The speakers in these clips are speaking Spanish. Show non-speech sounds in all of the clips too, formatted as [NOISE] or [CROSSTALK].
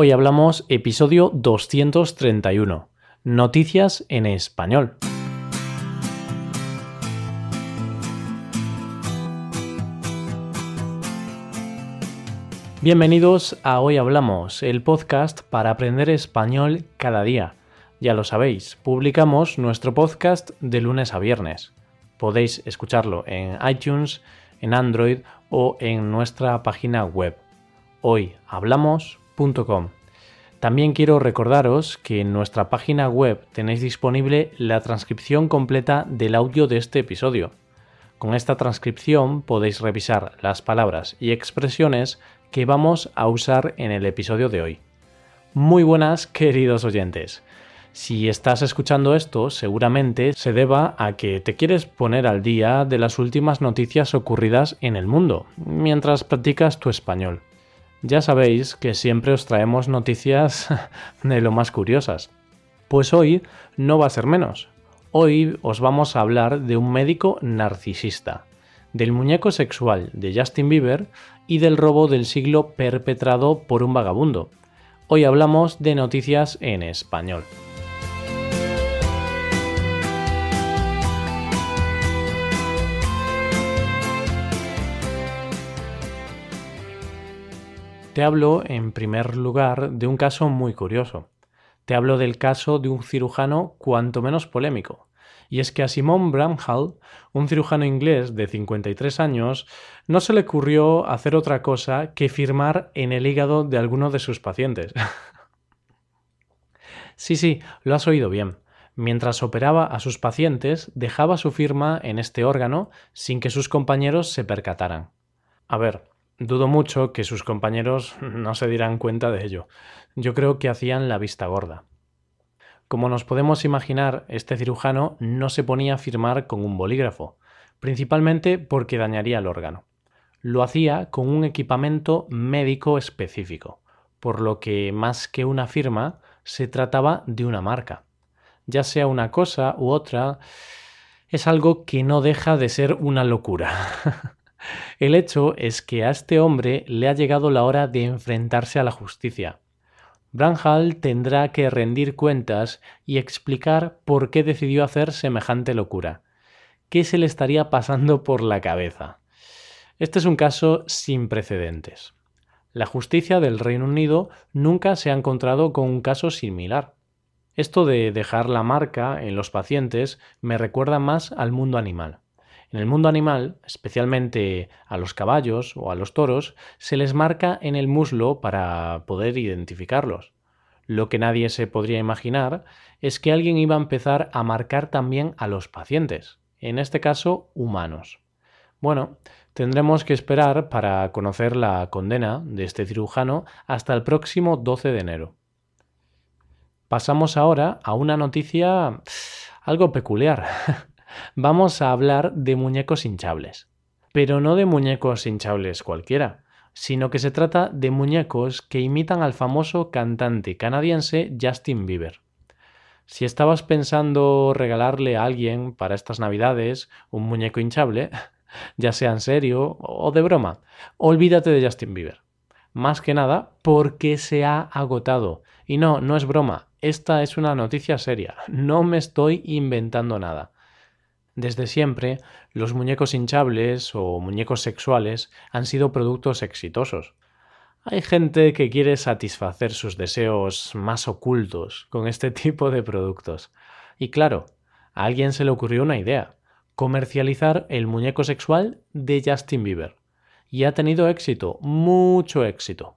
Hoy hablamos episodio 231, Noticias en español. Bienvenidos a Hoy Hablamos, el podcast para aprender español cada día. Ya lo sabéis, publicamos nuestro podcast de lunes a viernes. Podéis escucharlo en iTunes, en Android o en nuestra página web También quiero recordaros que en nuestra página web tenéis disponible la transcripción completa del audio de este episodio. Con esta transcripción podéis revisar las palabras y expresiones que vamos a usar en el episodio de hoy. Muy buenas queridos oyentes. Si estás escuchando esto, seguramente se deba a que te quieres poner al día de las últimas noticias ocurridas en el mundo, mientras practicas tu español. Ya sabéis que siempre os traemos noticias [LAUGHS] de lo más curiosas. Pues hoy no va a ser menos. Hoy os vamos a hablar de un médico narcisista, del muñeco sexual de Justin Bieber y del robo del siglo perpetrado por un vagabundo. Hoy hablamos de noticias en español. Te hablo, en primer lugar, de un caso muy curioso. Te hablo del caso de un cirujano cuanto menos polémico. Y es que a Simon Bramhall, un cirujano inglés de 53 años, no se le ocurrió hacer otra cosa que firmar en el hígado de alguno de sus pacientes. [LAUGHS] sí, sí, lo has oído bien. Mientras operaba a sus pacientes, dejaba su firma en este órgano sin que sus compañeros se percataran. A ver, Dudo mucho que sus compañeros no se dieran cuenta de ello. Yo creo que hacían la vista gorda. Como nos podemos imaginar, este cirujano no se ponía a firmar con un bolígrafo, principalmente porque dañaría el órgano. Lo hacía con un equipamiento médico específico, por lo que más que una firma, se trataba de una marca. Ya sea una cosa u otra, es algo que no deja de ser una locura. [LAUGHS] El hecho es que a este hombre le ha llegado la hora de enfrentarse a la justicia. Branhall tendrá que rendir cuentas y explicar por qué decidió hacer semejante locura. ¿Qué se le estaría pasando por la cabeza? Este es un caso sin precedentes. La justicia del Reino Unido nunca se ha encontrado con un caso similar. Esto de dejar la marca en los pacientes me recuerda más al mundo animal. En el mundo animal, especialmente a los caballos o a los toros, se les marca en el muslo para poder identificarlos. Lo que nadie se podría imaginar es que alguien iba a empezar a marcar también a los pacientes, en este caso humanos. Bueno, tendremos que esperar para conocer la condena de este cirujano hasta el próximo 12 de enero. Pasamos ahora a una noticia algo peculiar. [LAUGHS] vamos a hablar de muñecos hinchables. Pero no de muñecos hinchables cualquiera, sino que se trata de muñecos que imitan al famoso cantante canadiense Justin Bieber. Si estabas pensando regalarle a alguien para estas navidades un muñeco hinchable, [LAUGHS] ya sea en serio o de broma, olvídate de Justin Bieber. Más que nada porque se ha agotado. Y no, no es broma, esta es una noticia seria, no me estoy inventando nada. Desde siempre, los muñecos hinchables o muñecos sexuales han sido productos exitosos. Hay gente que quiere satisfacer sus deseos más ocultos con este [LAUGHS] tipo de productos. Y claro, a alguien se le ocurrió una idea, comercializar el muñeco sexual de Justin Bieber. Y ha tenido éxito, mucho éxito.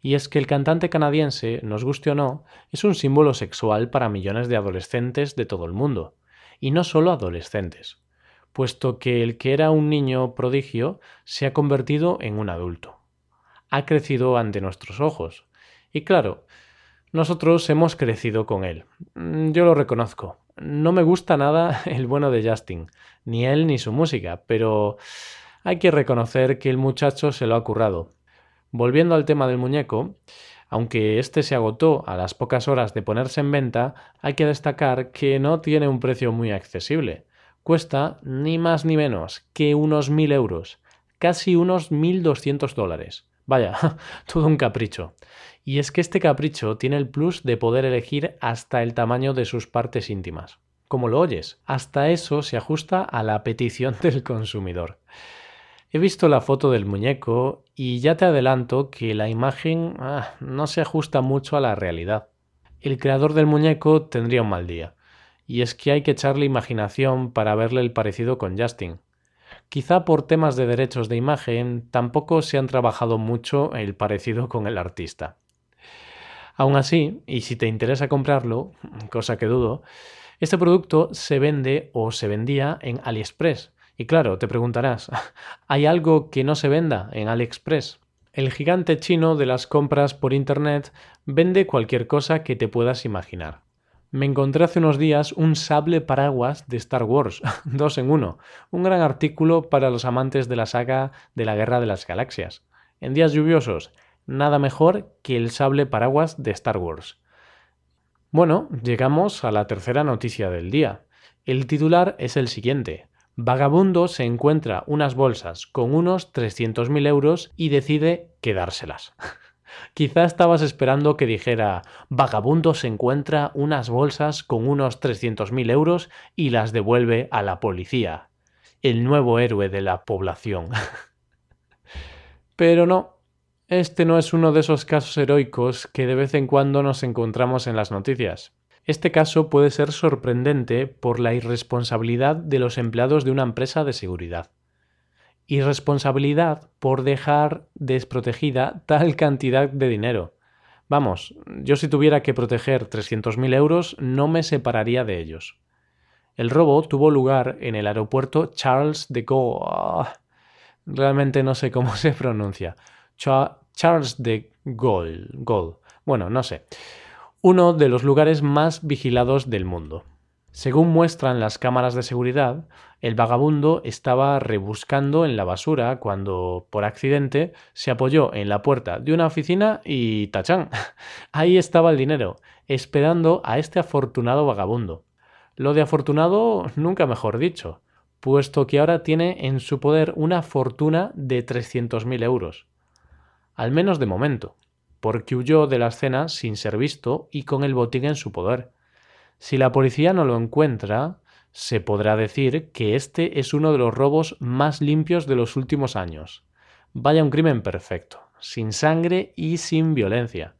Y es que el cantante canadiense, nos guste o no, es un símbolo sexual para millones de adolescentes de todo el mundo y no solo adolescentes, puesto que el que era un niño prodigio se ha convertido en un adulto. Ha crecido ante nuestros ojos. Y claro, nosotros hemos crecido con él. Mm, yo lo reconozco. No me gusta nada [LAUGHS] el bueno de Justin, ni él ni su música, pero hay que reconocer que el muchacho se lo ha currado. Volviendo al tema del muñeco, aunque este se agotó a las pocas horas de ponerse en venta, hay que destacar que no tiene un precio muy accesible. Cuesta ni más ni menos que unos mil euros, casi unos 1.200 dólares, Vaya, [LAUGHS] todo un capricho. Y es que este capricho tiene el plus de poder elegir hasta el tamaño de sus partes íntimas. Como lo oyes, hasta eso se ajusta a la petición [LAUGHS] del consumidor. He visto la foto del muñeco y ya te adelanto que la imagen ah, no se ajusta mucho a la realidad. El creador del muñeco tendría un mal día, y es que hay que echarle imaginación para verle el parecido con Justin. Quizá por temas de derechos de imagen tampoco se han trabajado mucho el parecido con el artista. Aún así, y si te interesa comprarlo, cosa que dudo, este producto se vende o se vendía en AliExpress. Y claro, te preguntarás, [LAUGHS] ¿hay algo que no se venda en AliExpress? El gigante chino de las compras por Internet vende cualquier cosa que te puedas imaginar. Me encontré hace unos días un sable paraguas de Star Wars, [LAUGHS] dos en uno, un gran artículo para los amantes de la saga de la Guerra de las Galaxias. En días lluviosos, nada mejor que el sable paraguas de Star Wars. Bueno, llegamos a la tercera noticia del día. El titular es el siguiente. Vagabundo se encuentra unas bolsas con unos 300.000 euros y decide quedárselas. [LAUGHS] Quizá estabas esperando que dijera Vagabundo se encuentra unas bolsas con unos 300.000 euros y las devuelve a la policía. El nuevo héroe de la población. [LAUGHS] Pero no, este no es uno de esos casos heroicos que de vez en cuando nos encontramos en las noticias. Este caso puede ser sorprendente por la irresponsabilidad de los empleados de una empresa de seguridad y responsabilidad por dejar desprotegida tal cantidad de dinero. Vamos, yo si tuviera que proteger 300.000 euros no me separaría de ellos. El robo tuvo lugar en el aeropuerto Charles de Gaulle. Ah, realmente no sé cómo se pronuncia. Charles de Gaulle. Gaulle. Bueno, no sé. Uno de los lugares más vigilados del mundo. Según muestran las cámaras de seguridad, el vagabundo estaba rebuscando en la basura cuando, por accidente, se apoyó en la puerta de una oficina y ¡tachán! [LAUGHS] Ahí estaba el dinero, esperando a este afortunado vagabundo. Lo de afortunado nunca mejor dicho, puesto que ahora tiene en su poder una fortuna de 300.000 euros. Al menos de momento, porque huyó de la escena sin ser visto y con el botín en su poder. Si la policía no lo encuentra, se podrá decir que este es uno de los robos más limpios de los últimos años. Vaya un crimen perfecto, sin sangre y sin violencia.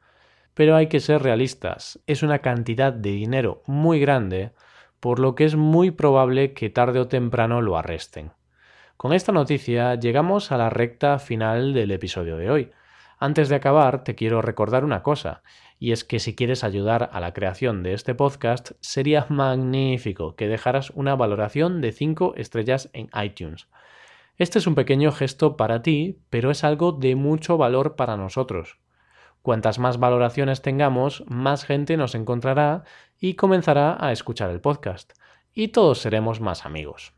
Pero hay que ser realistas, es una cantidad de dinero muy grande, por lo que es muy probable que tarde o temprano lo arresten. Con esta noticia llegamos a la recta final del episodio de hoy. Antes de acabar, te quiero recordar una cosa, y es que si quieres ayudar a la creación de este podcast, sería [LAUGHS] magnífico que dejaras una valoración de 5 estrellas en iTunes. Este es un pequeño gesto para ti, pero es algo de mucho valor para nosotros. Cuantas más valoraciones tengamos, más gente nos encontrará y comenzará a escuchar el podcast. Y todos seremos más amigos.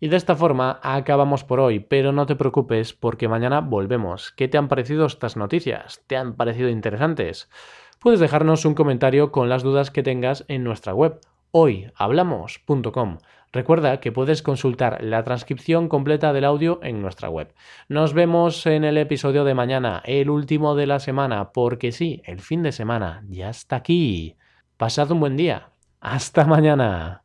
Y de esta forma acabamos por hoy, pero no te preocupes porque mañana volvemos. ¿Qué te han parecido estas noticias? ¿Te han parecido interesantes? Puedes dejarnos un comentario con las dudas que tengas en nuestra web hoyhablamos.com. Recuerda que puedes consultar la transcripción completa del audio en nuestra web. Nos vemos en el episodio de mañana, el último de la semana, porque sí, el fin de semana ya está aquí. Pasad un buen día. Hasta mañana.